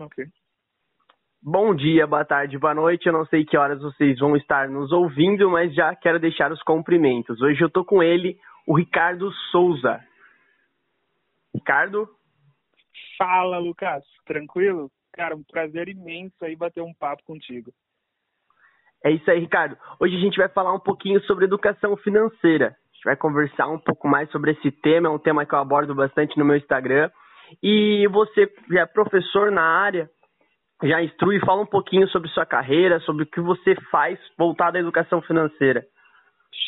Ok. Bom dia, boa tarde, boa noite. Eu não sei que horas vocês vão estar nos ouvindo, mas já quero deixar os cumprimentos. Hoje eu tô com ele, o Ricardo Souza. Ricardo? Fala, Lucas. Tranquilo? Cara, um prazer imenso aí bater um papo contigo. É isso aí, Ricardo. Hoje a gente vai falar um pouquinho sobre educação financeira. A gente vai conversar um pouco mais sobre esse tema, é um tema que eu abordo bastante no meu Instagram. E você já é professor na área, já instrui, fala um pouquinho sobre sua carreira, sobre o que você faz voltado à educação financeira.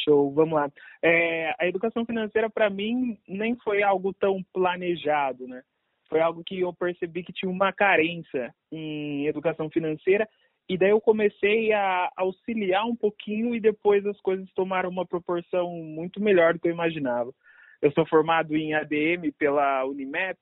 Show, vamos lá. É, a educação financeira, para mim, nem foi algo tão planejado, né? Foi algo que eu percebi que tinha uma carência em educação financeira e daí eu comecei a auxiliar um pouquinho e depois as coisas tomaram uma proporção muito melhor do que eu imaginava. Eu sou formado em ADM pela Unimep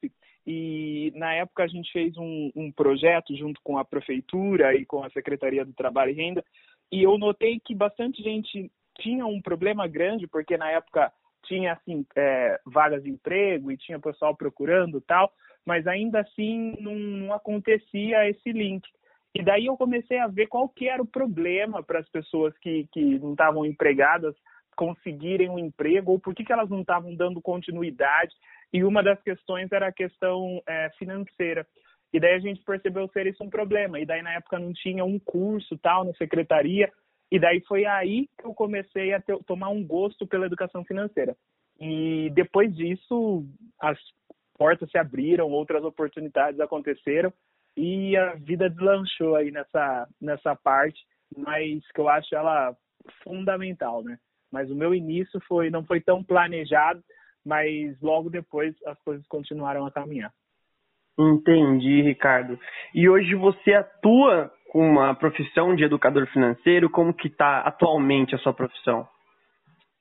e na época a gente fez um, um projeto junto com a prefeitura e com a Secretaria do Trabalho e Renda e eu notei que bastante gente tinha um problema grande porque na época tinha assim é, vagas de emprego e tinha pessoal procurando tal, mas ainda assim não, não acontecia esse link. E daí eu comecei a ver qual que era o problema para as pessoas que, que não estavam empregadas conseguirem um emprego ou por que, que elas não estavam dando continuidade. E uma das questões era a questão é, financeira. E daí a gente percebeu ser isso um problema. E daí na época não tinha um curso tal na secretaria. E daí foi aí que eu comecei a ter, tomar um gosto pela educação financeira. E depois disso, as portas se abriram, outras oportunidades aconteceram e a vida deslanchou aí nessa, nessa parte, mas que eu acho ela fundamental, né? Mas o meu início foi não foi tão planejado, mas logo depois as coisas continuaram a caminhar. Entendi, Ricardo. E hoje você atua com uma profissão de educador financeiro? Como que está atualmente a sua profissão?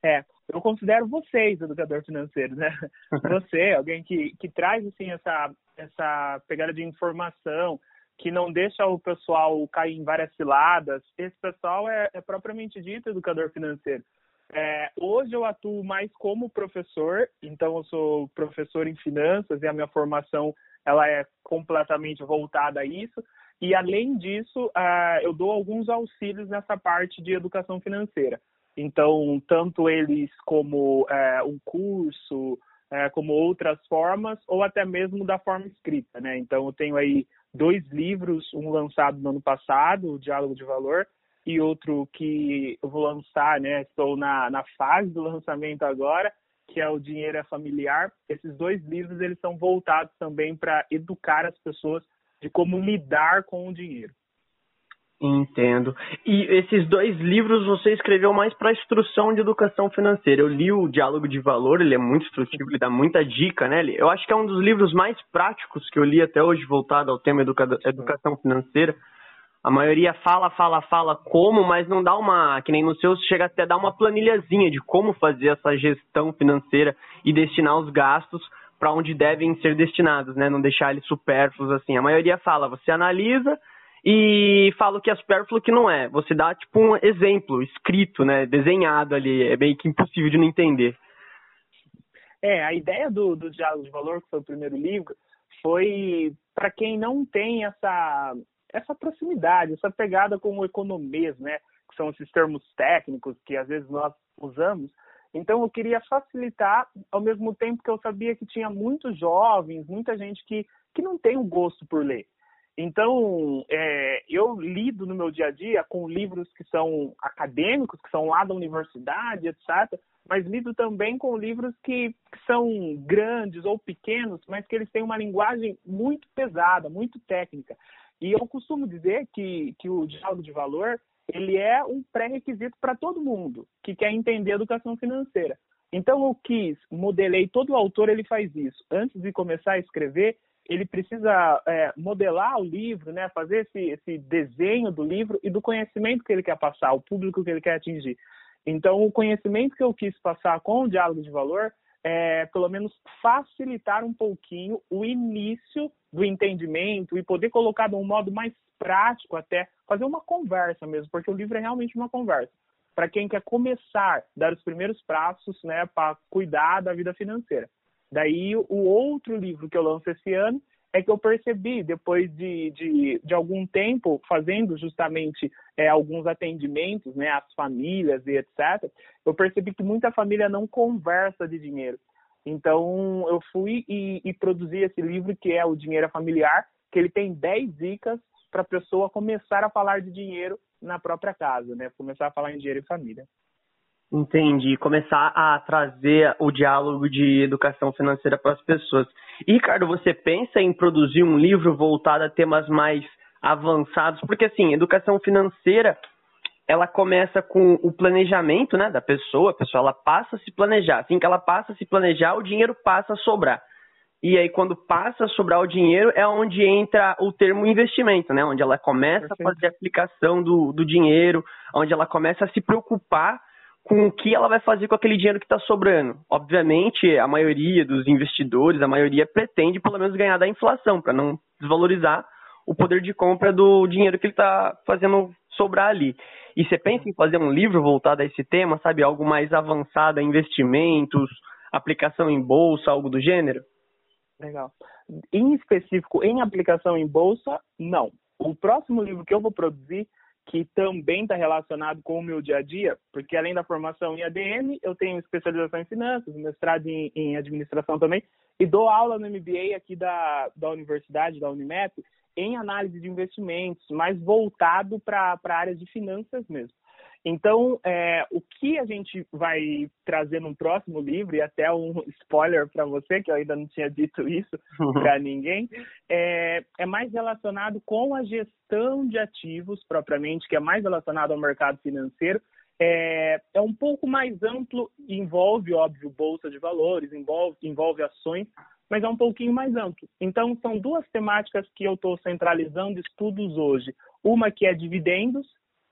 É, eu considero vocês educador financeiro, né? Você, alguém que, que traz assim essa essa pegada de informação, que não deixa o pessoal cair em várias ciladas. Esse pessoal é, é propriamente dito educador financeiro. É, hoje eu atuo mais como professor, então eu sou professor em finanças e a minha formação ela é completamente voltada a isso. E além disso, uh, eu dou alguns auxílios nessa parte de educação financeira. Então, tanto eles como uh, um curso, é, como outras formas, ou até mesmo da forma escrita, né? Então, eu tenho aí dois livros, um lançado no ano passado, o Diálogo de Valor, e outro que eu vou lançar, né? Estou na, na fase do lançamento agora, que é o Dinheiro é Familiar. Esses dois livros, eles são voltados também para educar as pessoas de como lidar com o dinheiro. Entendo. E esses dois livros você escreveu mais para instrução de educação financeira. Eu li o Diálogo de Valor, ele é muito instrutivo, ele dá muita dica, né? Eu acho que é um dos livros mais práticos que eu li até hoje voltado ao tema educa educação financeira. A maioria fala, fala, fala como, mas não dá uma, que nem no seu, chega até a dar uma planilhazinha de como fazer essa gestão financeira e destinar os gastos para onde devem ser destinados, né? Não deixar eles supérfluos assim. A maioria fala, você analisa, e falo que é supérfluo que não é. Você dá tipo um exemplo escrito, né, desenhado ali, é meio que impossível de não entender. É, a ideia do, do Diálogo de Valor, que foi o primeiro livro, foi para quem não tem essa, essa proximidade, essa pegada com o economês, né, que são esses termos técnicos que às vezes nós usamos. Então eu queria facilitar, ao mesmo tempo que eu sabia que tinha muitos jovens, muita gente que, que não tem o gosto por ler. Então, é, eu lido no meu dia a dia com livros que são acadêmicos, que são lá da universidade, etc., mas lido também com livros que, que são grandes ou pequenos, mas que eles têm uma linguagem muito pesada, muito técnica. E eu costumo dizer que, que o diálogo de valor ele é um pré-requisito para todo mundo que quer entender educação financeira. Então eu quis, modelei, todo autor ele faz isso. Antes de começar a escrever, ele precisa é, modelar o livro, né, fazer esse, esse desenho do livro e do conhecimento que ele quer passar, o público que ele quer atingir. Então, o conhecimento que eu quis passar com o diálogo de valor é, pelo menos, facilitar um pouquinho o início do entendimento e poder colocar de um modo mais prático até, fazer uma conversa mesmo, porque o livro é realmente uma conversa. Para quem quer começar, dar os primeiros passos né, para cuidar da vida financeira. Daí, o outro livro que eu lanço esse ano é que eu percebi, depois de, de, de algum tempo fazendo justamente é, alguns atendimentos né, às famílias e etc., eu percebi que muita família não conversa de dinheiro. Então, eu fui e, e produzi esse livro, que é O Dinheiro Familiar, que ele tem 10 dicas para a pessoa começar a falar de dinheiro na própria casa, né? Começar a falar em dinheiro e família. Entendi. Começar a trazer o diálogo de educação financeira para as pessoas. E, Ricardo, você pensa em produzir um livro voltado a temas mais avançados? Porque, assim, educação financeira, ela começa com o planejamento né, da pessoa. A pessoa ela passa a se planejar. Assim que ela passa a se planejar, o dinheiro passa a sobrar. E aí, quando passa a sobrar o dinheiro, é onde entra o termo investimento, né? Onde ela começa Perfeito. a fazer a aplicação do, do dinheiro, onde ela começa a se preocupar com o que ela vai fazer com aquele dinheiro que está sobrando. Obviamente, a maioria dos investidores, a maioria pretende pelo menos ganhar da inflação, para não desvalorizar o poder de compra do dinheiro que ele está fazendo sobrar ali. E você pensa em fazer um livro voltado a esse tema, sabe? Algo mais avançado, investimentos, aplicação em bolsa, algo do gênero? Legal. Em específico, em aplicação em bolsa, não. O próximo livro que eu vou produzir, que também está relacionado com o meu dia a dia, porque além da formação em ADM, eu tenho especialização em finanças, mestrado em, em administração também, e dou aula no MBA aqui da, da universidade, da Unimet, em análise de investimentos, mais voltado para a área de finanças mesmo. Então, é, o que a gente vai trazer no próximo livro, e até um spoiler para você, que eu ainda não tinha dito isso para ninguém, é, é, mais relacionado com a gestão de ativos propriamente, que é mais relacionado ao mercado financeiro. É, é um pouco mais amplo, envolve, óbvio, bolsa de valores, envolve, envolve ações, mas é um pouquinho mais amplo. Então, são duas temáticas que eu estou centralizando estudos hoje. Uma que é dividendos,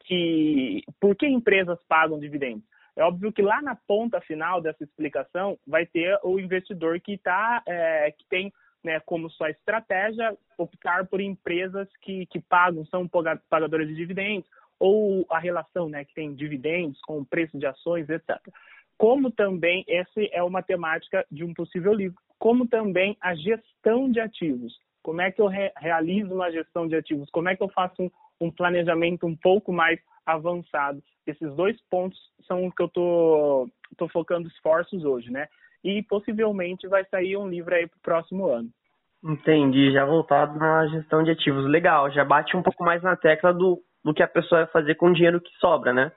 que por que empresas pagam dividendos? É óbvio que lá na ponta final dessa explicação vai ter o investidor que tá, é, que tem né, como sua estratégia optar por empresas que, que pagam, são pagadoras de dividendos, ou a relação né, que tem dividendos com o preço de ações, etc. Como também, essa é uma temática de um possível livro, como também a gestão de ativos. Como é que eu re realizo uma gestão de ativos? Como é que eu faço um, um planejamento um pouco mais avançado. Esses dois pontos são o que eu estou tô, tô focando esforços hoje, né? E possivelmente vai sair um livro aí para o próximo ano. Entendi, já voltado na gestão de ativos. Legal, já bate um pouco mais na tecla do, do que a pessoa vai fazer com o dinheiro que sobra, né?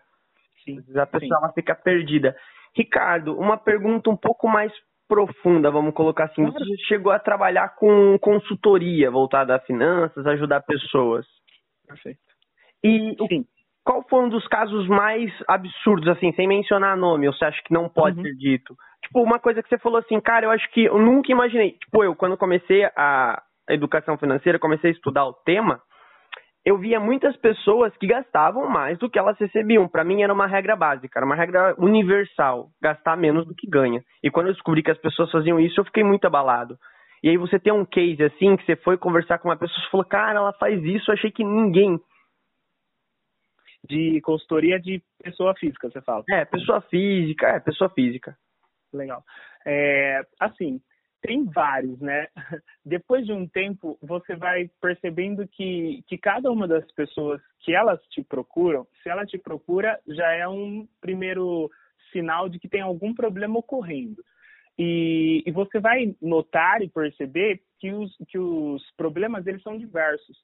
Sim. A pessoa ela fica perdida. Ricardo, uma pergunta um pouco mais profunda, vamos colocar assim. Claro. Você chegou a trabalhar com consultoria voltada a finanças, ajudar pessoas. Perfeito. E Sim. qual foi um dos casos mais absurdos, assim, sem mencionar nome, ou você acha que não pode uhum. ser dito? Tipo, uma coisa que você falou assim, cara, eu acho que eu nunca imaginei. Tipo, eu, quando comecei a educação financeira, comecei a estudar o tema, eu via muitas pessoas que gastavam mais do que elas recebiam. Para mim era uma regra básica, era uma regra universal, gastar menos do que ganha. E quando eu descobri que as pessoas faziam isso, eu fiquei muito abalado. E aí você tem um case assim, que você foi conversar com uma pessoa e falou, cara, ela faz isso, achei que ninguém. De consultoria de pessoa física, você fala? É, pessoa física, é, pessoa física. Legal. É, assim, tem vários, né? Depois de um tempo, você vai percebendo que, que cada uma das pessoas que elas te procuram, se ela te procura, já é um primeiro sinal de que tem algum problema ocorrendo. E, e, você vai notar e perceber que os, que os problemas eles são diversos.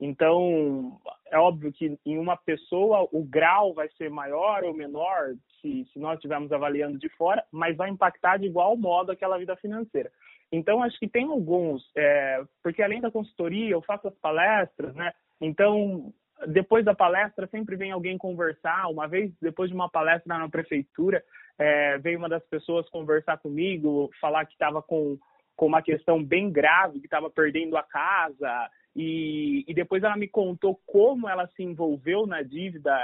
Então, é óbvio que em uma pessoa o grau vai ser maior ou menor se, se nós estivermos avaliando de fora, mas vai impactar de igual modo aquela vida financeira. Então, acho que tem alguns, é, porque além da consultoria, eu faço as palestras, né? Então, depois da palestra, sempre vem alguém conversar. Uma vez, depois de uma palestra na prefeitura, é, veio uma das pessoas conversar comigo, falar que estava com, com uma questão bem grave, que estava perdendo a casa, e, e depois ela me contou como ela se envolveu na dívida,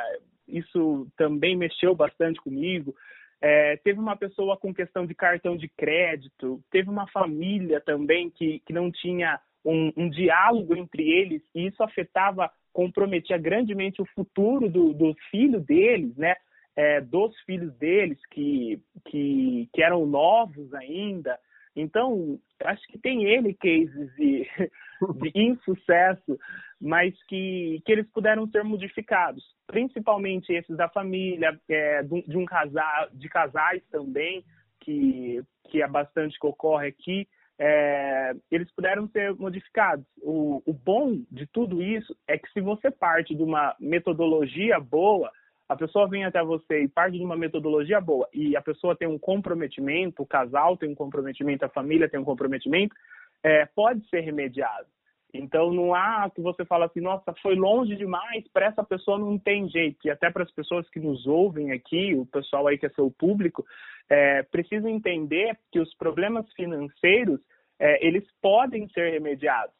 isso também mexeu bastante comigo. É, teve uma pessoa com questão de cartão de crédito, teve uma família também que, que não tinha um, um diálogo entre eles, e isso afetava, comprometia grandemente o futuro do, do filho deles, né? é, dos filhos deles que, que, que eram novos ainda. Então, acho que tem ele cases de, de insucesso, mas que, que eles puderam ser modificados, principalmente esses da família, é, de um casal, de casais também, que, que é bastante que ocorre aqui, é, eles puderam ser modificados. O, o bom de tudo isso é que se você parte de uma metodologia boa, a pessoa vem até você e parte de uma metodologia boa e a pessoa tem um comprometimento, o casal tem um comprometimento, a família tem um comprometimento, é, pode ser remediado. Então não há que você fala assim, nossa, foi longe demais, para essa pessoa não tem jeito. E até para as pessoas que nos ouvem aqui, o pessoal aí que é seu público, é, precisa entender que os problemas financeiros, é, eles podem ser remediados.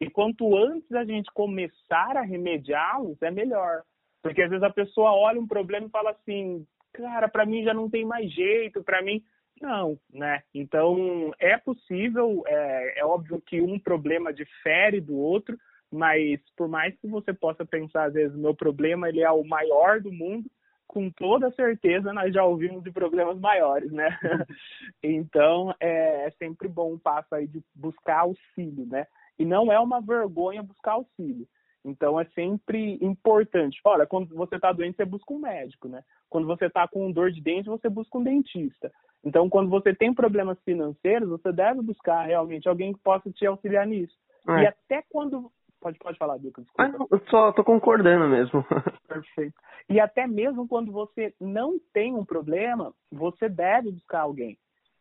E quanto antes a gente começar a remediá-los, é melhor. Porque às vezes a pessoa olha um problema e fala assim, cara, para mim já não tem mais jeito, para mim não, né? Então é possível, é, é óbvio que um problema difere do outro, mas por mais que você possa pensar às vezes meu problema ele é o maior do mundo, com toda certeza nós já ouvimos de problemas maiores, né? então é, é sempre bom um passo aí de buscar auxílio, né? E não é uma vergonha buscar auxílio. Então é sempre importante. Olha, quando você está doente, você busca um médico, né? Quando você está com dor de dente, você busca um dentista. Então, quando você tem problemas financeiros, você deve buscar realmente alguém que possa te auxiliar nisso. É. E até quando. Pode, pode falar, Duca, desculpa. Ah, eu só tô concordando mesmo. Perfeito. E até mesmo quando você não tem um problema, você deve buscar alguém.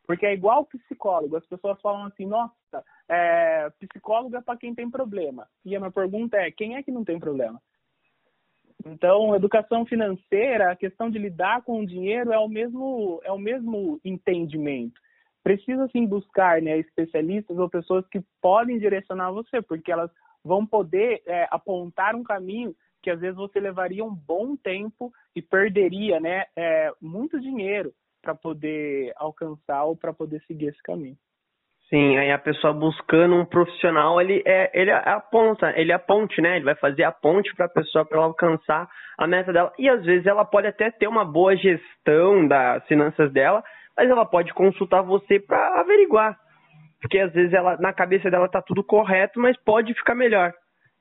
Porque é igual psicólogo. As pessoas falam assim, nossa, é, psicólogo é para quem tem problema. E a minha pergunta é, quem é que não tem problema? Então, educação financeira, a questão de lidar com o dinheiro é o mesmo, é o mesmo entendimento. Precisa sim buscar né, especialistas ou pessoas que podem direcionar você, porque elas vão poder é, apontar um caminho que às vezes você levaria um bom tempo e perderia né, é, muito dinheiro para poder alcançar ou para poder seguir esse caminho. Sim, aí a pessoa buscando um profissional, ele é, ele é a ponta, ele é a ponte, né? Ele vai fazer a ponte para a pessoa para alcançar a meta dela. E às vezes ela pode até ter uma boa gestão das finanças dela, mas ela pode consultar você para averiguar. Porque às vezes ela na cabeça dela tá tudo correto, mas pode ficar melhor.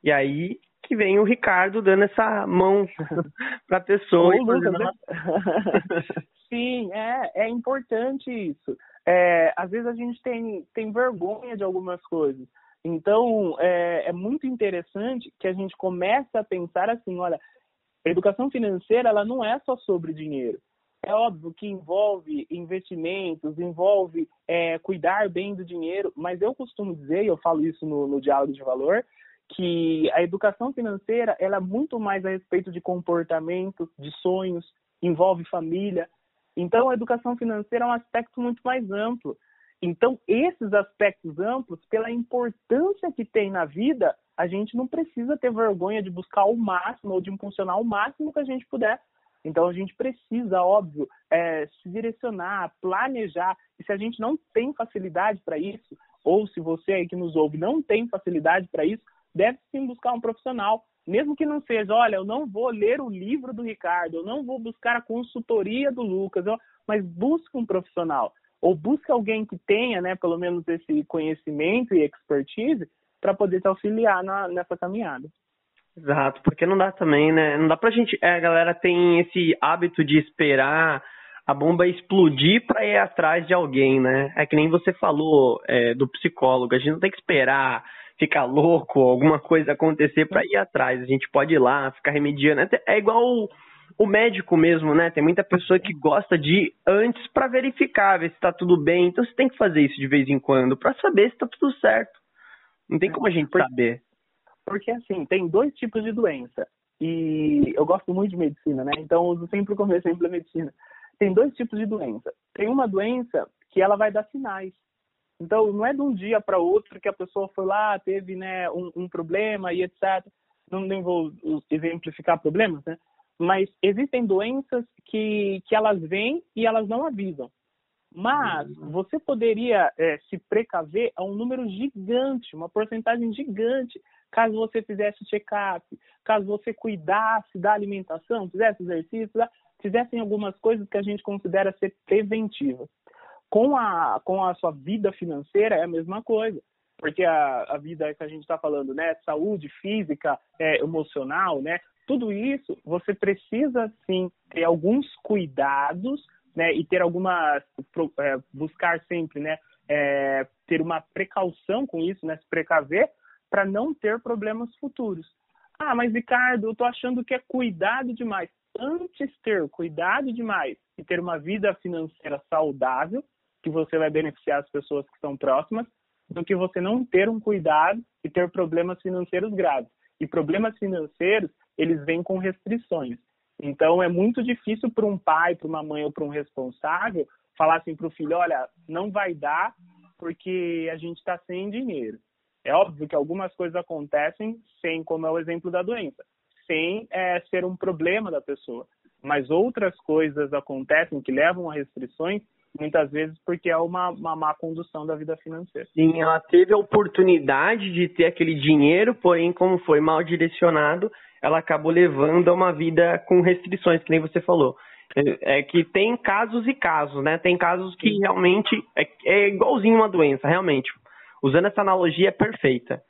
E aí que vem o Ricardo dando essa mão para a pessoa. Ô, Lucas? Sim, é, é importante isso é, às vezes a gente tem, tem vergonha de algumas coisas. Então, é, é muito interessante que a gente comece a pensar assim, olha, a educação financeira ela não é só sobre dinheiro. É óbvio que envolve investimentos, envolve é, cuidar bem do dinheiro, mas eu costumo dizer, e eu falo isso no, no diálogo de valor, que a educação financeira ela é muito mais a respeito de comportamento, de sonhos, envolve família, então, a educação financeira é um aspecto muito mais amplo. Então, esses aspectos amplos, pela importância que tem na vida, a gente não precisa ter vergonha de buscar o máximo ou de impulsionar o máximo que a gente puder. Então, a gente precisa, óbvio, é, se direcionar, planejar. E se a gente não tem facilidade para isso, ou se você aí que nos ouve não tem facilidade para isso, deve sim buscar um profissional mesmo que não seja, olha, eu não vou ler o livro do Ricardo, eu não vou buscar a consultoria do Lucas, eu, mas busque um profissional ou busque alguém que tenha, né, pelo menos esse conhecimento e expertise para poder te auxiliar na, nessa caminhada. Exato, porque não dá também, né? Não dá pra gente. É, a galera tem esse hábito de esperar a bomba explodir para ir atrás de alguém, né? É que nem você falou é, do psicólogo, a gente não tem que esperar ficar louco, alguma coisa acontecer para ir atrás. A gente pode ir lá, ficar remediando. É igual o, o médico mesmo, né? Tem muita pessoa que gosta de ir antes para verificar, ver se está tudo bem. Então você tem que fazer isso de vez em quando para saber se está tudo certo. Não tem como a gente saber. Porque assim, tem dois tipos de doença. E eu gosto muito de medicina, né? Então uso sempre como exemplo a medicina. Tem dois tipos de doença. Tem uma doença que ela vai dar sinais. Então, não é de um dia para outro que a pessoa foi lá, teve né, um, um problema e etc. Não, nem vou exemplificar problemas, né? Mas existem doenças que, que elas vêm e elas não avisam. Mas uhum. você poderia é, se precaver a um número gigante, uma porcentagem gigante, caso você fizesse check-up, caso você cuidasse da alimentação, fizesse exercício, fizessem algumas coisas que a gente considera ser preventivas. Com a, com a sua vida financeira é a mesma coisa porque a, a vida que a gente está falando, né, saúde física, é, emocional, né, tudo isso você precisa sim ter alguns cuidados, né, e ter alguma é, buscar sempre, né, é, ter uma precaução com isso, né, se precaver para não ter problemas futuros. Ah, mas Ricardo, eu tô achando que é cuidado demais. Antes ter cuidado demais e ter uma vida financeira saudável, que você vai beneficiar as pessoas que estão próximas, do que você não ter um cuidado e ter problemas financeiros graves. E problemas financeiros, eles vêm com restrições. Então, é muito difícil para um pai, para uma mãe ou para um responsável falar assim para o filho: olha, não vai dar porque a gente está sem dinheiro. É óbvio que algumas coisas acontecem sem, como é o exemplo da doença, sem é, ser um problema da pessoa. Mas outras coisas acontecem que levam a restrições muitas vezes porque é uma, uma má condução da vida financeira. Sim, ela teve a oportunidade de ter aquele dinheiro, porém, como foi mal direcionado, ela acabou levando a uma vida com restrições, que nem você falou. É, é que tem casos e casos, né? Tem casos que realmente é, é igualzinho uma doença, realmente. Usando essa analogia é perfeita.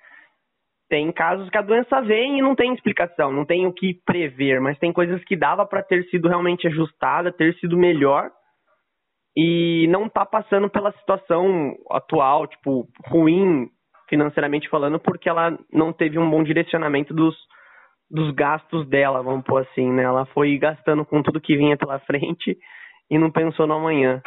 Tem casos que a doença vem e não tem explicação, não tem o que prever, mas tem coisas que dava para ter sido realmente ajustada, ter sido melhor, e não tá passando pela situação atual, tipo, ruim financeiramente falando, porque ela não teve um bom direcionamento dos, dos gastos dela, vamos pôr assim, né? Ela foi gastando com tudo que vinha pela frente e não pensou no amanhã.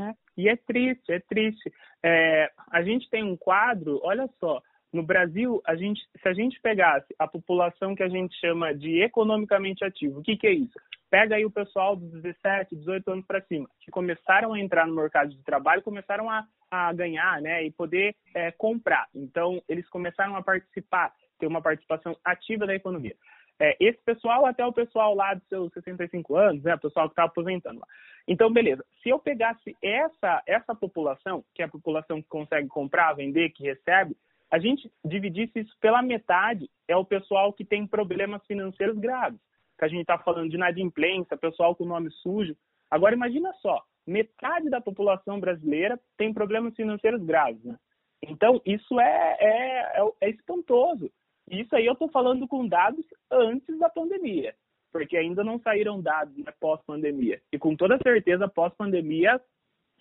É, e é triste, é triste. É, a gente tem um quadro, olha só, no Brasil, a gente, se a gente pegasse a população que a gente chama de economicamente ativo, o que, que é isso? Pega aí o pessoal dos 17, 18 anos para cima, que começaram a entrar no mercado de trabalho, começaram a, a ganhar, né, e poder é, comprar. Então, eles começaram a participar, ter uma participação ativa da economia. É, esse pessoal até o pessoal lá dos seus 65 anos, né, o pessoal que está aposentando lá. Então, beleza. Se eu pegasse essa, essa população, que é a população que consegue comprar, vender, que recebe, a gente dividisse isso pela metade, é o pessoal que tem problemas financeiros graves que a gente está falando de inadimplência, pessoal com nome sujo. Agora imagina só, metade da população brasileira tem problemas financeiros graves, né? Então isso é, é, é, é espantoso. Isso aí eu estou falando com dados antes da pandemia, porque ainda não saíram dados né, pós-pandemia. E com toda certeza, pós-pandemia,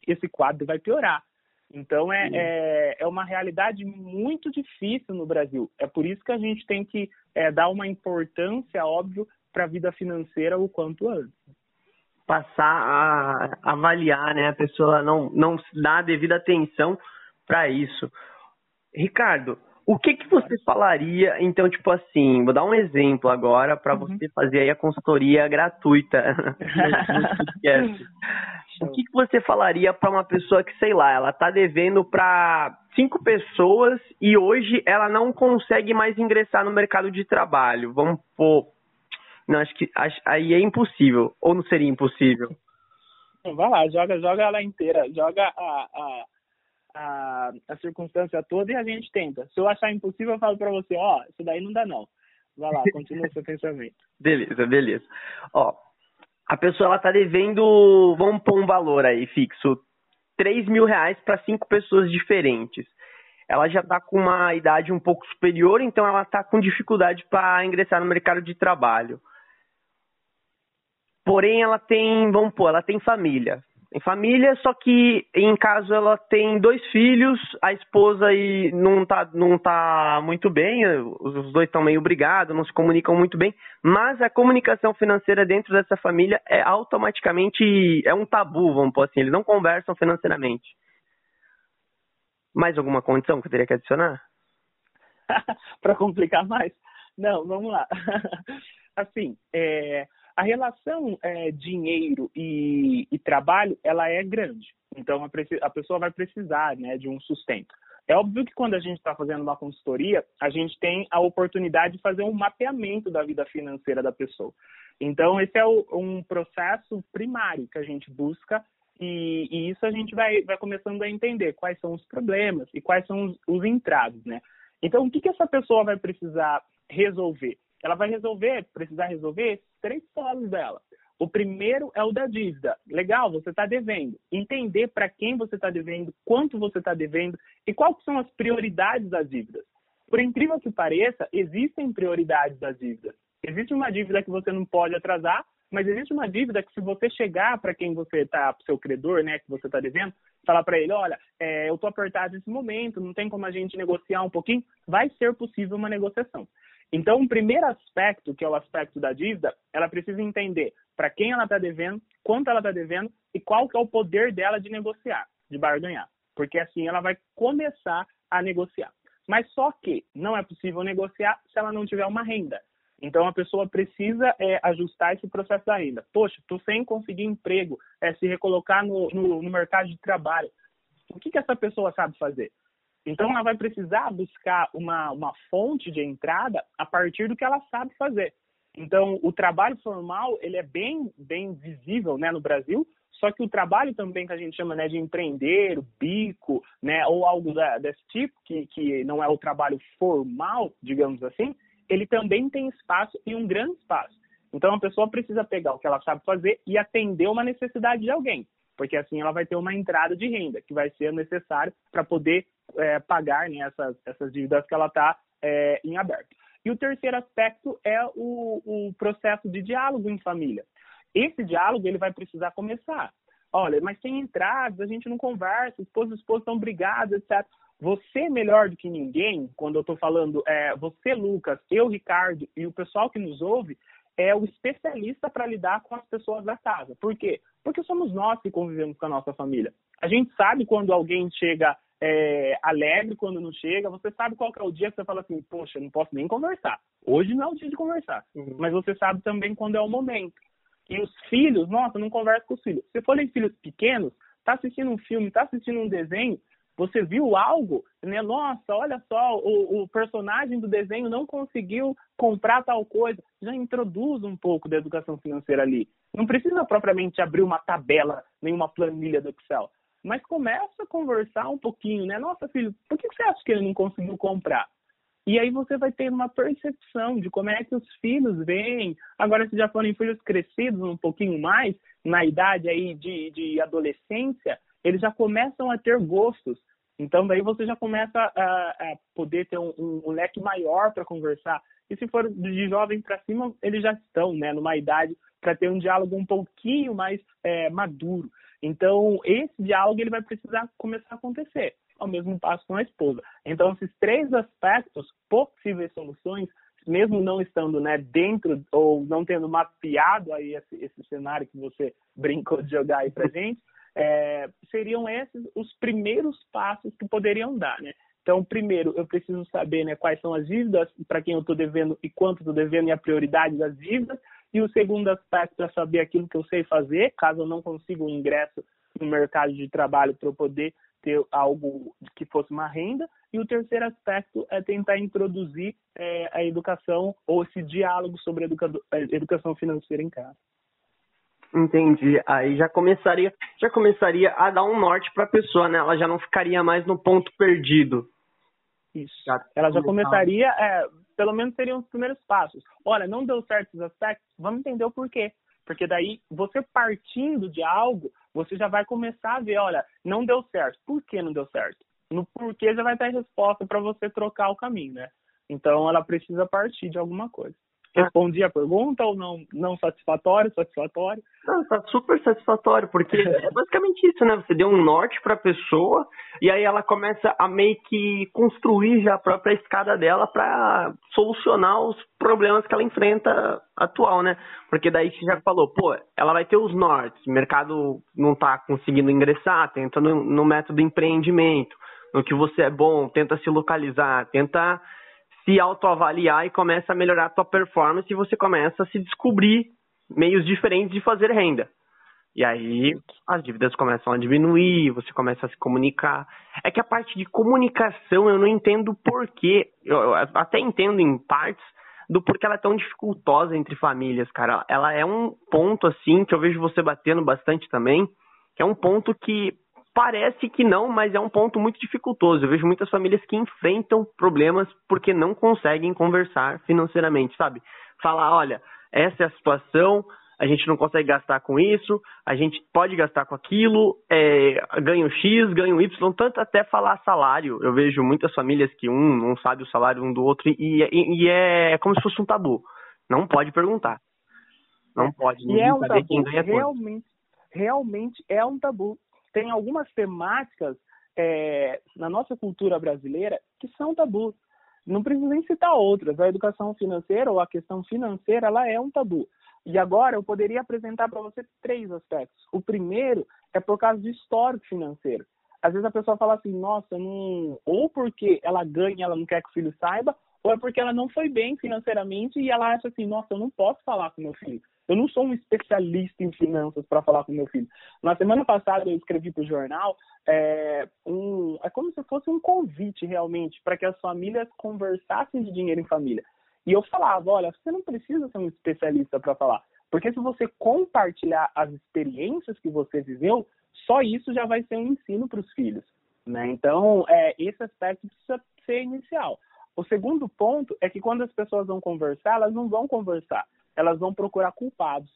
esse quadro vai piorar. Então é, é, é, uma realidade muito difícil no Brasil. É por isso que a gente tem que é, dar uma importância, óbvio, para a vida financeira o quanto antes. Passar a avaliar, né? A pessoa não, não dá a devida atenção para isso. Ricardo, o que, que você falaria, então, tipo assim, vou dar um exemplo agora para uhum. você fazer aí a consultoria gratuita. o que, que você falaria para uma pessoa que, sei lá, ela tá devendo para cinco pessoas e hoje ela não consegue mais ingressar no mercado de trabalho? Vamos pôr não, acho que acho, aí é impossível. Ou não seria impossível? Vai lá, joga, joga ela inteira, joga a, a, a, circunstância toda e a gente tenta. Se eu achar impossível, eu falo para você, ó, isso daí não dá não. Vai lá, continua seu pensamento. Beleza, beleza. Ó, a pessoa ela tá devendo, vamos pôr um valor aí fixo, 3 mil reais para cinco pessoas diferentes. Ela já está com uma idade um pouco superior, então ela está com dificuldade para ingressar no mercado de trabalho. Porém, ela tem, vamos pôr, ela tem família. Tem família, só que em caso ela tem dois filhos, a esposa não tá, não tá muito bem, os dois estão meio brigados, não se comunicam muito bem, mas a comunicação financeira dentro dessa família é automaticamente, é um tabu, vamos pôr assim, eles não conversam financeiramente. Mais alguma condição que eu teria que adicionar? Para complicar mais? Não, vamos lá. assim, é, a relação é, dinheiro e, e, trabalho, ela é grande. Então, a, a, pessoa vai precisar né, de um sustento. É óbvio que quando a gente está fazendo uma consultoria, a gente tem a oportunidade de fazer um mapeamento da vida financeira da pessoa. Então, esse é o, um processo primário que a gente busca e, e, isso a gente vai, vai começando a entender quais são os problemas e quais são os, os entraves, né? Então, o que, que essa pessoa vai precisar resolver? Ela vai resolver, precisar resolver três polos dela. O primeiro é o da dívida. Legal, você está devendo. Entender para quem você está devendo, quanto você está devendo e quais são as prioridades das dívidas. Por incrível que pareça, existem prioridades das dívidas. Existe uma dívida que você não pode atrasar, mas existe uma dívida que se você chegar para quem você está, para o seu credor, né, que você está devendo, falar para ele, olha, é, eu estou apertado nesse momento, não tem como a gente negociar um pouquinho, vai ser possível uma negociação. Então, o primeiro aspecto, que é o aspecto da dívida, ela precisa entender para quem ela está devendo, quanto ela está devendo e qual que é o poder dela de negociar, de barganhar. Porque assim ela vai começar a negociar. Mas só que não é possível negociar se ela não tiver uma renda. Então a pessoa precisa é, ajustar esse processo da renda. Poxa, estou sem conseguir emprego, é, se recolocar no, no, no mercado de trabalho. O que, que essa pessoa sabe fazer? Então ela vai precisar buscar uma, uma fonte de entrada a partir do que ela sabe fazer. Então o trabalho formal ele é bem bem visível né, no Brasil, só que o trabalho também que a gente chama né, de empreender, bico, né, ou algo da, desse tipo, que, que não é o trabalho formal, digamos assim, ele também tem espaço e um grande espaço. Então a pessoa precisa pegar o que ela sabe fazer e atender uma necessidade de alguém, porque assim ela vai ter uma entrada de renda que vai ser necessário para poder é, pagar né, essas, essas dívidas que ela está é, em aberto. E o terceiro aspecto é o, o processo de diálogo em família. Esse diálogo ele vai precisar começar. Olha, mas tem entradas, a gente não conversa, esposa e esposa estão brigados, etc. Você melhor do que ninguém, quando eu estou falando, é, você, Lucas, eu, Ricardo, e o pessoal que nos ouve, é o especialista para lidar com as pessoas da casa. Por quê? Porque somos nós que convivemos com a nossa família. A gente sabe quando alguém chega é, alegre, quando não chega. Você sabe qual é o dia que você fala assim, poxa, não posso nem conversar. Hoje não é o dia de conversar. Uhum. Mas você sabe também quando é o momento. E os filhos, nossa, não conversa com os filhos. Se forem filhos pequenos, tá assistindo um filme, tá assistindo um desenho, você viu algo, né? Nossa, olha só, o, o, personagem do desenho não conseguiu comprar tal coisa. Já introduz um pouco da educação financeira ali. Não precisa propriamente abrir uma tabela, nem uma planilha do Excel. Mas começa a conversar um pouquinho, né? Nossa, filho, por que você acha que ele não conseguiu comprar? E aí você vai ter uma percepção de como é que os filhos veem. Agora, se já forem filhos crescidos um pouquinho mais, na idade aí de, de adolescência, eles já começam a ter gostos. Então, daí você já começa a, a poder ter um, um, um leque maior para conversar. E se for de jovem para cima, eles já estão né, numa idade para ter um diálogo um pouquinho mais é, maduro. Então, esse diálogo ele vai precisar começar a acontecer ao mesmo passo com a esposa. Então, esses três aspectos, possíveis soluções, mesmo não estando né, dentro ou não tendo mapeado aí esse, esse cenário que você brincou de jogar aí para gente, é, seriam esses os primeiros passos que poderiam dar, né? Então, primeiro, eu preciso saber né, quais são as dívidas, para quem eu estou devendo e quanto estou devendo e a prioridade das dívidas. E o segundo aspecto é saber aquilo que eu sei fazer, caso eu não consiga um ingresso no mercado de trabalho para eu poder ter algo que fosse uma renda. E o terceiro aspecto é tentar introduzir é, a educação ou esse diálogo sobre a educação financeira em casa. Entendi. Aí já começaria, já começaria a dar um norte para a pessoa, né? Ela já não ficaria mais no ponto perdido. Isso. Já Ela já começaria, é, pelo menos seriam os primeiros passos. Olha, não deu certo esses aspectos, vamos entender o porquê. Porque daí, você partindo de algo, você já vai começar a ver, olha, não deu certo. Por que não deu certo? No porquê já vai ter resposta para você trocar o caminho, né? Então, ela precisa partir de alguma coisa. Respondi a pergunta ou não, não satisfatório, satisfatório? Não, tá super satisfatório, porque é basicamente isso, né? Você deu um norte para a pessoa e aí ela começa a meio que construir já a própria escada dela para solucionar os problemas que ela enfrenta atual, né? Porque daí você já falou, pô, ela vai ter os nortes, o mercado não tá conseguindo ingressar, tenta no, no método empreendimento, no que você é bom, tenta se localizar, tenta se autoavaliar e começa a melhorar a tua performance e você começa a se descobrir meios diferentes de fazer renda. E aí as dívidas começam a diminuir, você começa a se comunicar. É que a parte de comunicação eu não entendo porquê. Eu até entendo em partes do porquê ela é tão dificultosa entre famílias, cara. Ela é um ponto assim que eu vejo você batendo bastante também, que é um ponto que Parece que não, mas é um ponto muito dificultoso. Eu vejo muitas famílias que enfrentam problemas porque não conseguem conversar financeiramente, sabe? Falar, olha, essa é a situação, a gente não consegue gastar com isso, a gente pode gastar com aquilo, é, ganho X, ganho Y, tanto até falar salário. Eu vejo muitas famílias que um não sabe o salário um do outro e, e, e é como se fosse um tabu. Não pode perguntar. Não pode. E é um tabu, realmente, realmente é um tabu. Tem algumas temáticas é, na nossa cultura brasileira que são tabu. Não preciso nem citar outras. A educação financeira ou a questão financeira, ela é um tabu. E agora eu poderia apresentar para você três aspectos. O primeiro é por causa do histórico financeiro. Às vezes a pessoa fala assim, nossa, não... ou porque ela ganha, ela não quer que o filho saiba, ou é porque ela não foi bem financeiramente e ela acha assim, nossa, eu não posso falar com meu filho. Eu não sou um especialista em finanças para falar com meu filho. Na semana passada eu escrevi para o jornal é, um, é como se fosse um convite realmente para que as famílias conversassem de dinheiro em família. E eu falava, olha, você não precisa ser um especialista para falar, porque se você compartilhar as experiências que você viveu, só isso já vai ser um ensino para os filhos. Né? Então, é, esse aspecto precisa ser inicial. O segundo ponto é que quando as pessoas vão conversar, elas não vão conversar elas vão procurar culpados.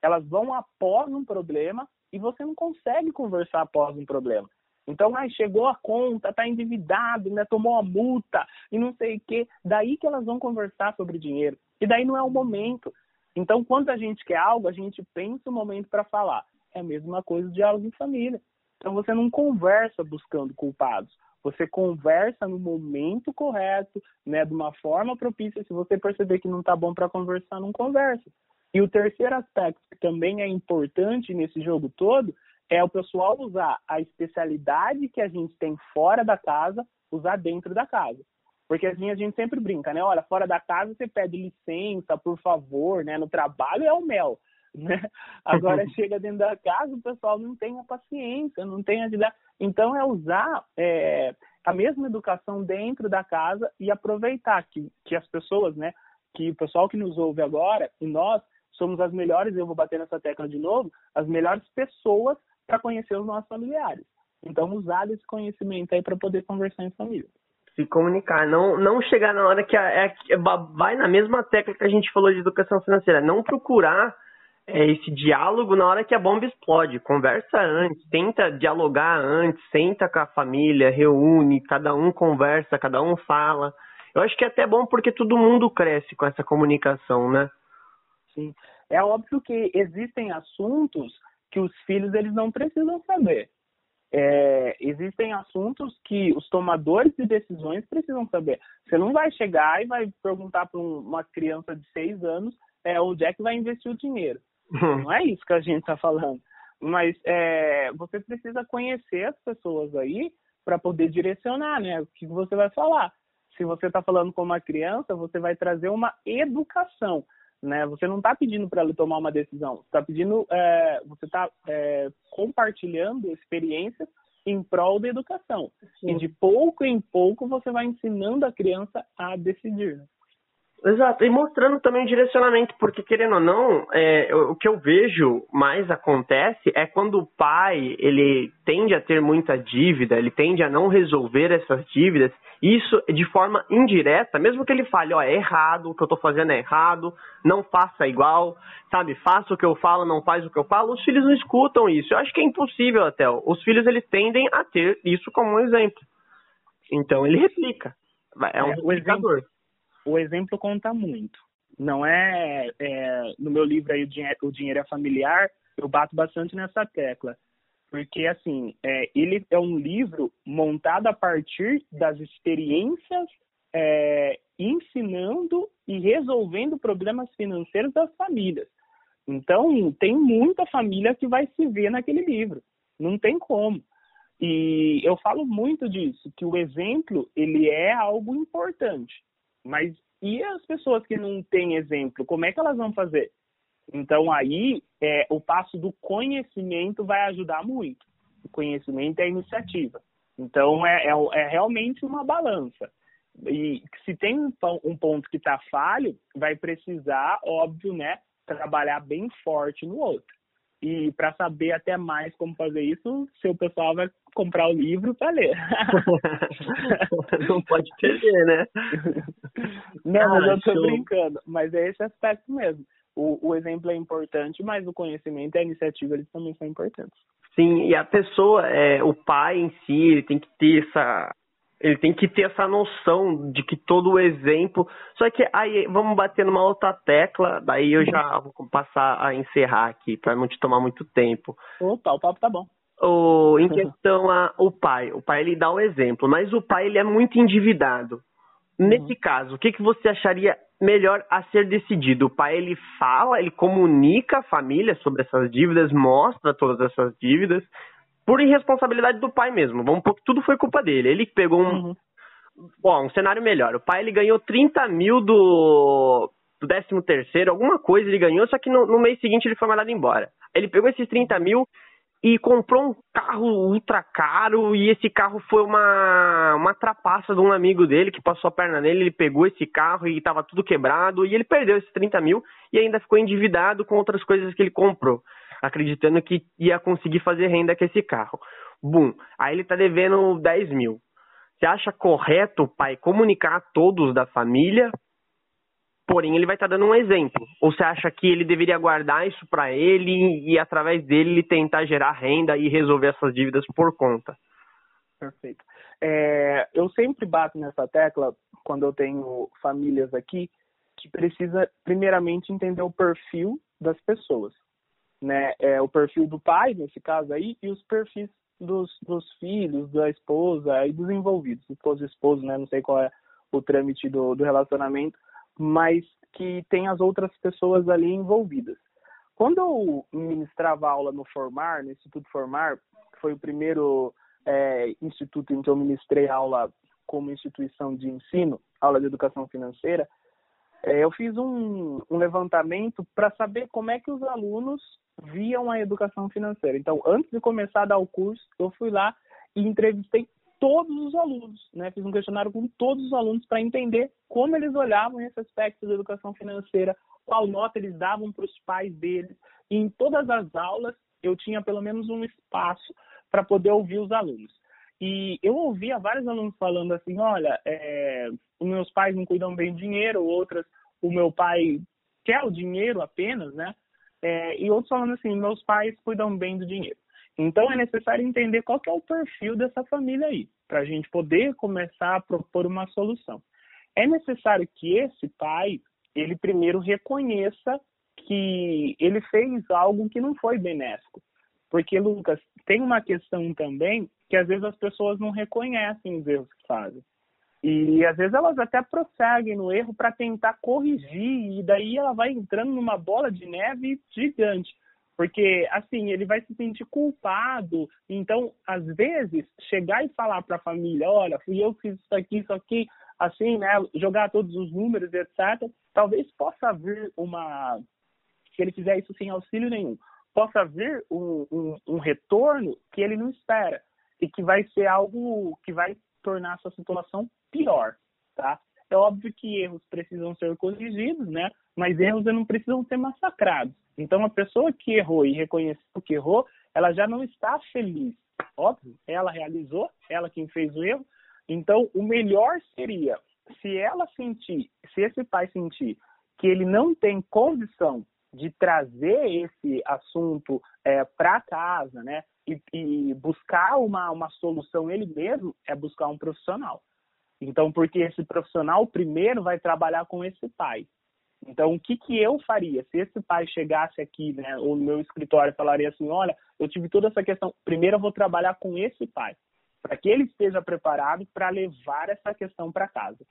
Elas vão após um problema e você não consegue conversar após um problema. Então, ai, chegou a conta, está endividado, né, tomou a multa e não sei o quê. Daí que elas vão conversar sobre dinheiro. E daí não é o momento. Então, quando a gente quer algo, a gente pensa o momento para falar. É a mesma coisa de diálogo em família. Então, você não conversa buscando culpados. Você conversa no momento correto, né, de uma forma propícia. Se você perceber que não está bom para conversar, não conversa. E o terceiro aspecto que também é importante nesse jogo todo é o pessoal usar a especialidade que a gente tem fora da casa, usar dentro da casa. Porque assim a gente sempre brinca, né? Olha, fora da casa você pede licença, por favor, né? No trabalho é o mel, né? Agora chega dentro da casa, o pessoal não tem a paciência, não tem a então, é usar é, a mesma educação dentro da casa e aproveitar que, que as pessoas, né, que o pessoal que nos ouve agora, e nós somos as melhores, eu vou bater nessa tecla de novo, as melhores pessoas para conhecer os nossos familiares. Então, usar esse conhecimento aí para poder conversar em família. Se comunicar, não, não chegar na hora que é, é, vai na mesma tecla que a gente falou de educação financeira, não procurar é, esse diálogo na hora que a bomba explode. Conversa antes, tenta dialogar antes, senta com a família, reúne, cada um conversa, cada um fala. Eu acho que é até bom porque todo mundo cresce com essa comunicação, né? Sim. É óbvio que existem assuntos que os filhos eles não precisam saber. É, existem assuntos que os tomadores de decisões precisam saber. Você não vai chegar e vai perguntar para uma criança de seis anos é, onde é que vai investir o dinheiro. Não é isso que a gente está falando. Mas é, você precisa conhecer as pessoas aí para poder direcionar, né? O que você vai falar. Se você está falando com uma criança, você vai trazer uma educação, né? Você não está pedindo para ela tomar uma decisão. Está pedindo, é, você está é, compartilhando experiências em prol da educação. Sim. E de pouco em pouco você vai ensinando a criança a decidir. Exato, e mostrando também o direcionamento, porque querendo ou não, é, o que eu vejo mais acontece é quando o pai ele tende a ter muita dívida, ele tende a não resolver essas dívidas, isso de forma indireta, mesmo que ele fale, ó, é errado, o que eu tô fazendo é errado, não faça igual, sabe, faça o que eu falo, não faz o que eu falo, os filhos não escutam isso. Eu acho que é impossível até. Os filhos eles tendem a ter isso como um exemplo. Então ele replica. É um é, exemplo o exemplo conta muito. Não é, é no meu livro aí o dinheiro, o dinheiro é familiar, eu bato bastante nessa tecla, porque assim é, ele é um livro montado a partir das experiências é, ensinando e resolvendo problemas financeiros das famílias. Então tem muita família que vai se ver naquele livro, não tem como. E eu falo muito disso, que o exemplo ele é algo importante. Mas e as pessoas que não têm exemplo, como é que elas vão fazer? Então aí é, o passo do conhecimento vai ajudar muito. O conhecimento é a iniciativa. Então é, é, é realmente uma balança. E se tem um, um ponto que está falho, vai precisar, óbvio, né, trabalhar bem forte no outro. E para saber até mais como fazer isso, seu pessoal vai comprar o livro para ler. Não pode perder, né? Não, mas eu tô brincando. Mas é esse aspecto mesmo. o, o exemplo é importante, mas o conhecimento e a iniciativa eles também são importantes. Sim, e a pessoa, é, o pai em si, ele tem que ter essa ele tem que ter essa noção de que todo o exemplo. Só que aí vamos bater numa outra tecla, daí eu já vou passar a encerrar aqui, para não te tomar muito tempo. Opa, o papo tá bom. O, em questão a o pai, o pai ele dá o exemplo, mas o pai ele é muito endividado. Nesse uhum. caso, o que, que você acharia melhor a ser decidido? O pai ele fala, ele comunica a família sobre essas dívidas, mostra todas essas dívidas, por irresponsabilidade do pai mesmo. Vamos pôr que tudo foi culpa dele. Ele pegou um. Uhum. Bom, um cenário melhor. O pai ele ganhou 30 mil do, do 13 terceiro, alguma coisa ele ganhou, só que no, no mês seguinte ele foi mandado embora. Ele pegou esses 30 mil e comprou um carro ultra caro e esse carro foi uma, uma trapaça de um amigo dele que passou a perna nele, ele pegou esse carro e estava tudo quebrado e ele perdeu esses 30 mil e ainda ficou endividado com outras coisas que ele comprou acreditando que ia conseguir fazer renda com esse carro. Bum, aí ele está devendo 10 mil. Você acha correto pai comunicar a todos da família? Porém, ele vai estar tá dando um exemplo. Ou você acha que ele deveria guardar isso para ele e, através dele, ele tentar gerar renda e resolver essas dívidas por conta? Perfeito. É, eu sempre bato nessa tecla quando eu tenho famílias aqui que precisa, primeiramente, entender o perfil das pessoas né, é, o perfil do pai, nesse caso aí, e os perfis dos, dos filhos, da esposa e dos envolvidos, esposa e esposo, né, não sei qual é o trâmite do, do relacionamento, mas que tem as outras pessoas ali envolvidas. Quando eu ministrava aula no Formar, no Instituto Formar, que foi o primeiro é, instituto em que eu ministrei aula como instituição de ensino, aula de educação financeira, é, eu fiz um, um levantamento para saber como é que os alunos viam a educação financeira. Então, antes de começar a dar o curso, eu fui lá e entrevistei todos os alunos, né? Fiz um questionário com todos os alunos para entender como eles olhavam esse aspecto da educação financeira, qual nota eles davam para os pais deles. E em todas as aulas, eu tinha pelo menos um espaço para poder ouvir os alunos. E eu ouvia vários alunos falando assim: olha, é, os meus pais não cuidam bem do dinheiro, outras, o meu pai quer o dinheiro apenas, né? É, e outros falando assim, meus pais cuidam bem do dinheiro. Então é necessário entender qual é o perfil dessa família aí, para a gente poder começar a propor uma solução. É necessário que esse pai, ele primeiro reconheça que ele fez algo que não foi benéfico. Porque, Lucas, tem uma questão também que às vezes as pessoas não reconhecem os erros que fazem. E às vezes elas até prosseguem no erro para tentar corrigir, e daí ela vai entrando numa bola de neve gigante. Porque, assim, ele vai se sentir culpado. Então, às vezes, chegar e falar para a família: olha, fui eu que fiz isso aqui, isso aqui, assim, né? Jogar todos os números, etc. Talvez possa vir uma. Se ele fizer isso sem auxílio nenhum, possa vir um, um, um retorno que ele não espera. E que vai ser algo que vai tornar a sua situação pior, tá? É óbvio que erros precisam ser corrigidos, né? Mas erros não precisam ser massacrados. Então, a pessoa que errou e reconheceu que errou, ela já não está feliz. Óbvio, ela realizou, ela quem fez o erro. Então, o melhor seria, se ela sentir, se esse pai sentir que ele não tem condição de trazer esse assunto é, para casa, né? E, e, buscar uma, uma solução ele mesmo, é buscar um profissional. Então, porque esse profissional primeiro vai trabalhar com esse pai. Então, o que, que eu faria? Se esse pai chegasse aqui, né, ou no meu escritório e falaria assim, olha, eu tive toda essa questão, primeiro eu vou trabalhar com esse pai, para que ele esteja preparado para levar essa questão para casa.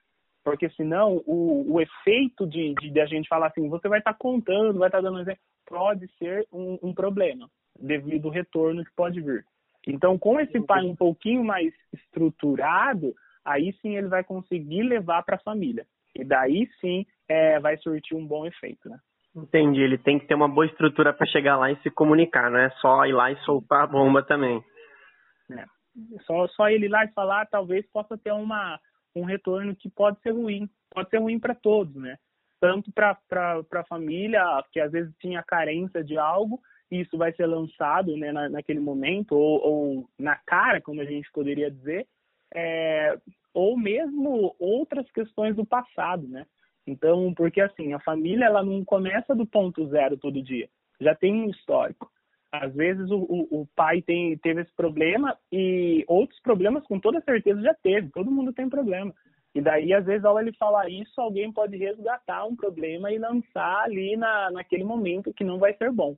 Porque senão o, o efeito de, de, de, a gente falar assim, você vai estar tá contando, vai estar tá dando exemplo, pode ser um, um problema, devido ao retorno que pode vir. Então, com esse pai um pouquinho mais estruturado, aí sim ele vai conseguir levar para a família. E daí sim é, vai surtir um bom efeito, né? Entendi, ele tem que ter uma boa estrutura para chegar lá e se comunicar, não é só ir lá e soltar a bomba também. É. Só, só ele ir lá e falar, talvez possa ter uma, um retorno que pode ser ruim, pode ser ruim para todos, né? Tanto para a família, que às vezes tinha carência de algo, e isso vai ser lançado né, na, naquele momento, ou, ou na cara, como a gente poderia dizer, é, ou mesmo outras questões do passado, né? Então, porque assim, a família ela não começa do ponto zero todo dia, já tem um histórico. Às vezes o, o, o pai tem, teve esse problema e outros problemas com toda certeza já teve, todo mundo tem problema. E daí, às vezes, ao ele falar isso, alguém pode resgatar um problema e lançar ali na, naquele momento que não vai ser bom.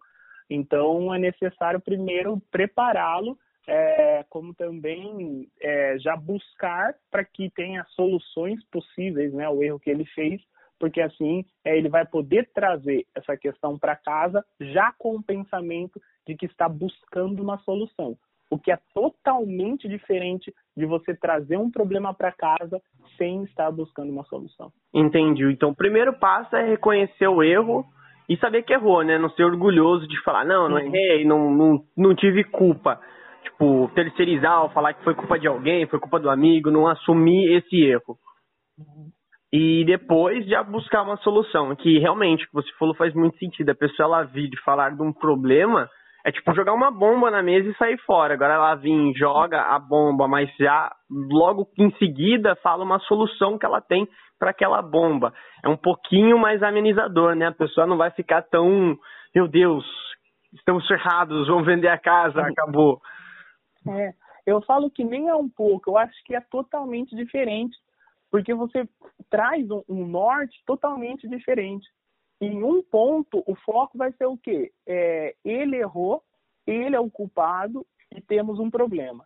Então, é necessário primeiro prepará-lo, é, como também é, já buscar para que tenha soluções possíveis né, ao erro que ele fez, porque assim é, ele vai poder trazer essa questão para casa já com o pensamento de que está buscando uma solução o que é totalmente diferente de você trazer um problema para casa sem estar buscando uma solução. Entendi. Então, o primeiro passo é reconhecer o erro e saber que errou, né? Não ser orgulhoso de falar, não, não errei, não, não, não tive culpa. Tipo, terceirizar ou falar que foi culpa de alguém, foi culpa do amigo, não assumir esse erro. E depois já buscar uma solução, que realmente, o que você falou faz muito sentido. A pessoa ela vir de falar de um problema é tipo jogar uma bomba na mesa e sair fora. Agora ela vem, joga a bomba, mas já logo em seguida fala uma solução que ela tem para aquela bomba. É um pouquinho mais amenizador, né? A pessoa não vai ficar tão, meu Deus, estamos ferrados, vamos vender a casa, acabou. É, eu falo que nem é um pouco, eu acho que é totalmente diferente, porque você traz um, um norte totalmente diferente em um ponto, o foco vai ser o quê? É, ele errou, ele é o culpado e temos um problema.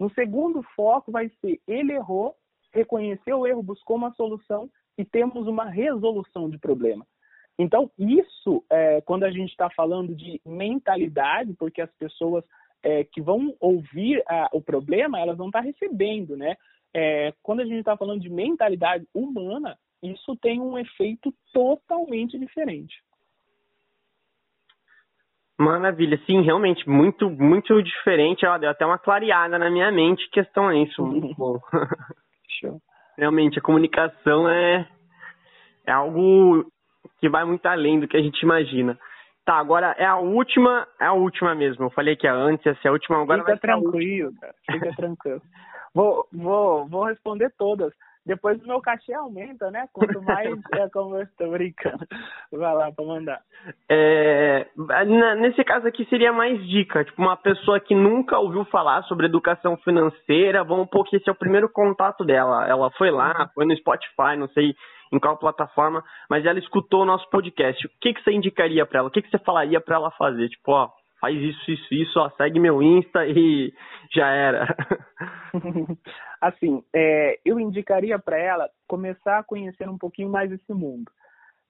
No segundo foco vai ser ele errou, reconheceu o erro, buscou uma solução e temos uma resolução de problema. Então, isso, é, quando a gente está falando de mentalidade, porque as pessoas é, que vão ouvir a, o problema, elas vão estar tá recebendo, né? É, quando a gente está falando de mentalidade humana, isso tem um efeito totalmente diferente. Maravilha, sim, realmente, muito, muito diferente. Ela deu até uma clareada na minha mente questão a isso. Muito bom. Show. Realmente, a comunicação é, é algo que vai muito além do que a gente imagina. Tá, agora é a última, é a última mesmo. Eu falei que é antes, essa é a última, agora Fica tranquilo, cara. Fica tranquilo. Vou, vou, vou responder todas depois o meu cachê aumenta, né? Quanto mais é como eu estou brincando. Vai lá para mandar. É, nesse caso aqui seria mais dica, tipo uma pessoa que nunca ouviu falar sobre educação financeira, vamos pôr que esse é o primeiro contato dela. Ela foi lá, uhum. foi no Spotify, não sei em qual plataforma, mas ela escutou o nosso podcast. O que, que você indicaria para ela? O que, que você falaria para ela fazer? Tipo, ó, faz isso, isso, isso, ó, segue meu Insta e já era. assim, é, eu indicaria para ela começar a conhecer um pouquinho mais esse mundo.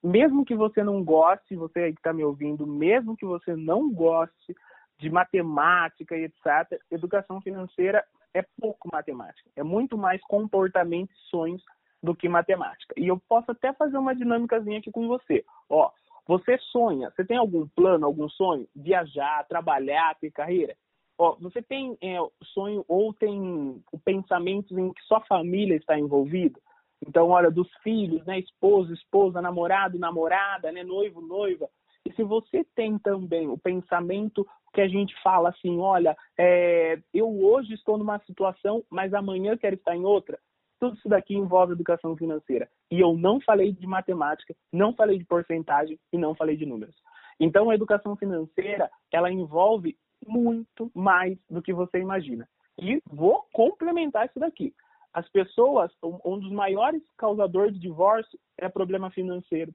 Mesmo que você não goste, você aí que está me ouvindo, mesmo que você não goste de matemática e etc., educação financeira é pouco matemática. É muito mais comportamento e sonhos do que matemática. E eu posso até fazer uma dinâmicazinha aqui com você. Ó, você sonha, você tem algum plano, algum sonho? Viajar, trabalhar, ter carreira? Ó, você tem é, sonho ou tem pensamentos em que sua família está envolvida? Então, olha, dos filhos, né, esposo, esposa, namorado, namorada, né, noivo, noiva. E se você tem também o pensamento que a gente fala assim, olha, é, eu hoje estou numa situação, mas amanhã quero estar em outra, tudo isso daqui envolve educação financeira. E eu não falei de matemática, não falei de porcentagem e não falei de números. Então, a educação financeira, ela envolve muito mais do que você imagina. E vou complementar isso daqui. As pessoas, um dos maiores causadores de divórcio é problema financeiro.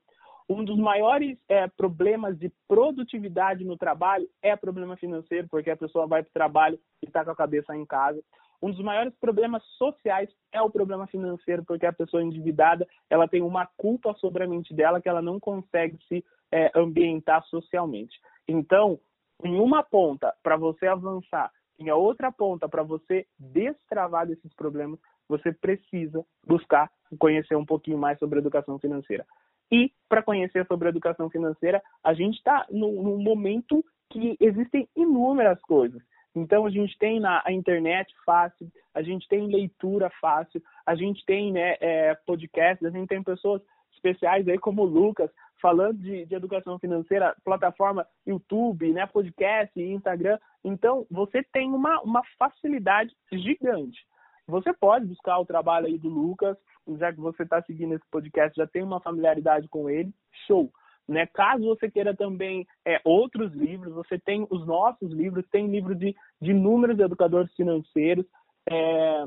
Um dos maiores é, problemas de produtividade no trabalho é problema financeiro, porque a pessoa vai para o trabalho e está com a cabeça em casa. Um dos maiores problemas sociais é o problema financeiro, porque a pessoa endividada ela tem uma culpa sobre a mente dela que ela não consegue se é, ambientar socialmente. Então, em uma ponta para você avançar, em a outra ponta para você destravar desses problemas, você precisa buscar conhecer um pouquinho mais sobre educação financeira. E para conhecer sobre educação financeira, a gente está num momento que existem inúmeras coisas. Então a gente tem na a internet fácil, a gente tem leitura fácil, a gente tem né, é, a gente tem pessoas especiais aí como o Lucas falando de, de, educação financeira, plataforma YouTube, né, podcast, Instagram. Então você tem uma, uma facilidade gigante. Você pode buscar o trabalho aí do Lucas, já que você está seguindo esse podcast, já tem uma familiaridade com ele, show. Né? Caso você queira também é, outros livros, você tem os nossos livros, tem livro de, de inúmeros educadores financeiros. É,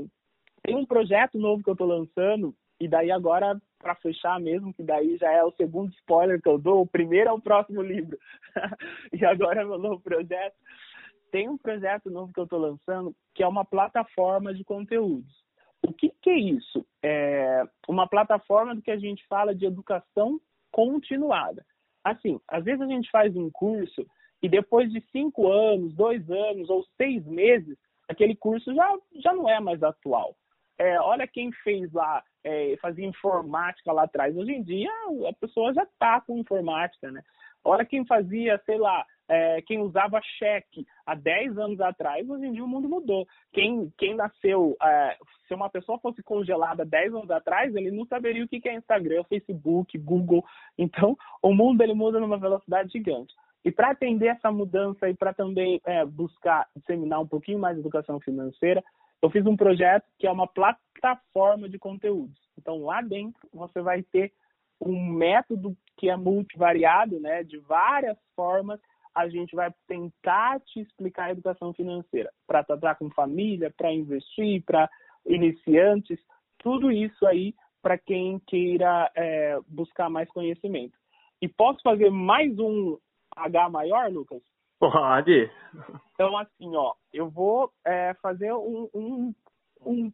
tem um projeto novo que eu estou lançando, e daí agora, para fechar mesmo, que daí já é o segundo spoiler que eu dou, o primeiro é o próximo livro. e agora é meu novo projeto. Tem um projeto novo que eu estou lançando, que é uma plataforma de conteúdos. O que, que é isso? É uma plataforma do que a gente fala de educação continuada. Assim, às vezes a gente faz um curso e depois de cinco anos, dois anos ou seis meses, aquele curso já, já não é mais atual. É, olha quem fez lá, é, fazia informática lá atrás. Hoje em dia, a pessoa já está com informática, né? Olha quem fazia, sei lá, é, quem usava cheque há 10 anos atrás, hoje em dia o mundo mudou. Quem, quem nasceu, é, se uma pessoa fosse congelada 10 anos atrás, ele não saberia o que é Instagram, Facebook, Google. Então, o mundo ele muda numa velocidade gigante. E para atender essa mudança e para também é, buscar disseminar um pouquinho mais educação financeira, eu fiz um projeto que é uma plataforma de conteúdos. Então, lá dentro, você vai ter um método que é multivariado, né, de várias formas, a gente vai tentar te explicar a educação financeira para tratar com família, para investir, para iniciantes, tudo isso aí para quem queira é, buscar mais conhecimento. E posso fazer mais um H maior, Lucas? Pode. Então, assim, ó, eu vou é, fazer um, um, um,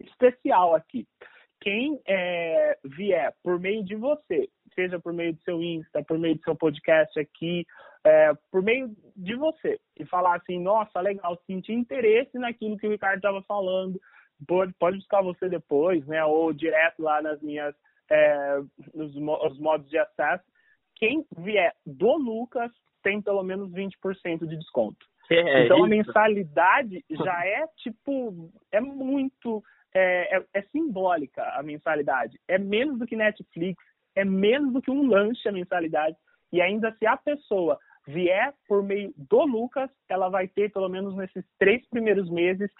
especial aqui. Quem é, vier por meio de você, seja por meio do seu Insta, por meio do seu podcast aqui, é, por meio de você, e falar assim, nossa, legal, senti interesse naquilo que o Ricardo estava falando, pode, pode buscar você depois, né, ou direto lá nas minhas, é, nos, nos modos de acesso. Quem vier do Lucas, tem pelo menos 20% de desconto. É então isso. a mensalidade já é tipo, é muito, é, é, é, simbólica a mensalidade. É menos do que Netflix, é menos do que um lanche a mensalidade. E ainda se a pessoa vier por meio do Lucas, ela vai ter pelo menos nesses três primeiros meses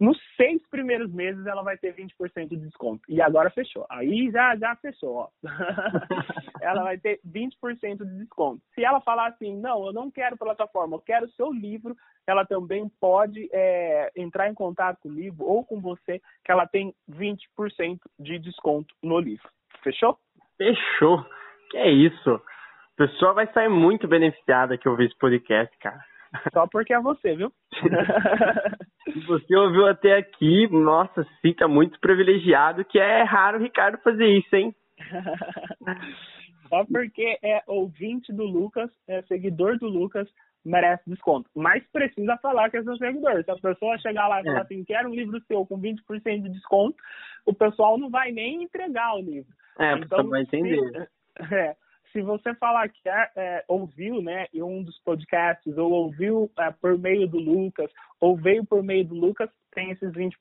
nos seis primeiros meses ela vai ter 20% de desconto. E agora fechou. Aí já, já fechou, ela vai ter 20% de desconto. Se ela falar assim, não, eu não quero plataforma, eu quero o seu livro, ela também pode é, entrar em contato comigo ou com você, que ela tem 20% de desconto no livro. Fechou? Fechou. Que é isso. A pessoa vai sair muito beneficiada que ouvir esse podcast, cara. Só porque é você, viu? Se você ouviu até aqui, nossa, fica muito privilegiado, que é raro o Ricardo fazer isso, hein? Só porque é ouvinte do Lucas, é seguidor do Lucas, merece desconto. Mas precisa falar que é seu seguidor. Se a pessoa chegar lá e falar é. assim, quero um livro seu com 20% de desconto, o pessoal não vai nem entregar o livro. É, então, vai entender. É, se você falar que é, é, ouviu né, um dos podcasts, ou ouviu é, por meio do Lucas, ou veio por meio do Lucas, tem esses 20%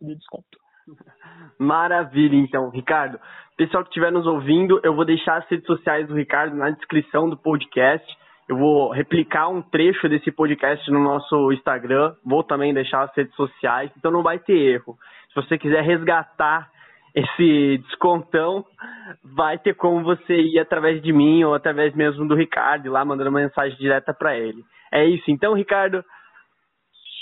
de desconto. Maravilha, então, Ricardo. Pessoal que estiver nos ouvindo, eu vou deixar as redes sociais do Ricardo na descrição do podcast. Eu vou replicar um trecho desse podcast no nosso Instagram. Vou também deixar as redes sociais, então não vai ter erro. Se você quiser resgatar esse descontão, vai ter como você ir através de mim ou através mesmo do Ricardo, lá mandando uma mensagem direta para ele. É isso então, Ricardo?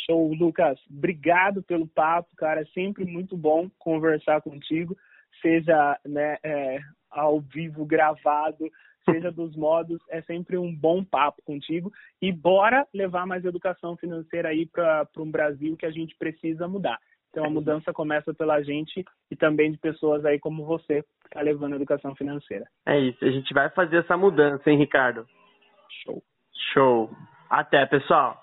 Show, Lucas. Obrigado pelo papo, cara. É sempre muito bom conversar contigo, seja né, é, ao vivo, gravado, seja dos modos. É sempre um bom papo contigo. E bora levar mais educação financeira aí para um Brasil que a gente precisa mudar. Então a mudança começa pela gente e também de pessoas aí como você que está levando a educação financeira. É isso, a gente vai fazer essa mudança, hein, Ricardo? Show. Show. Até, pessoal.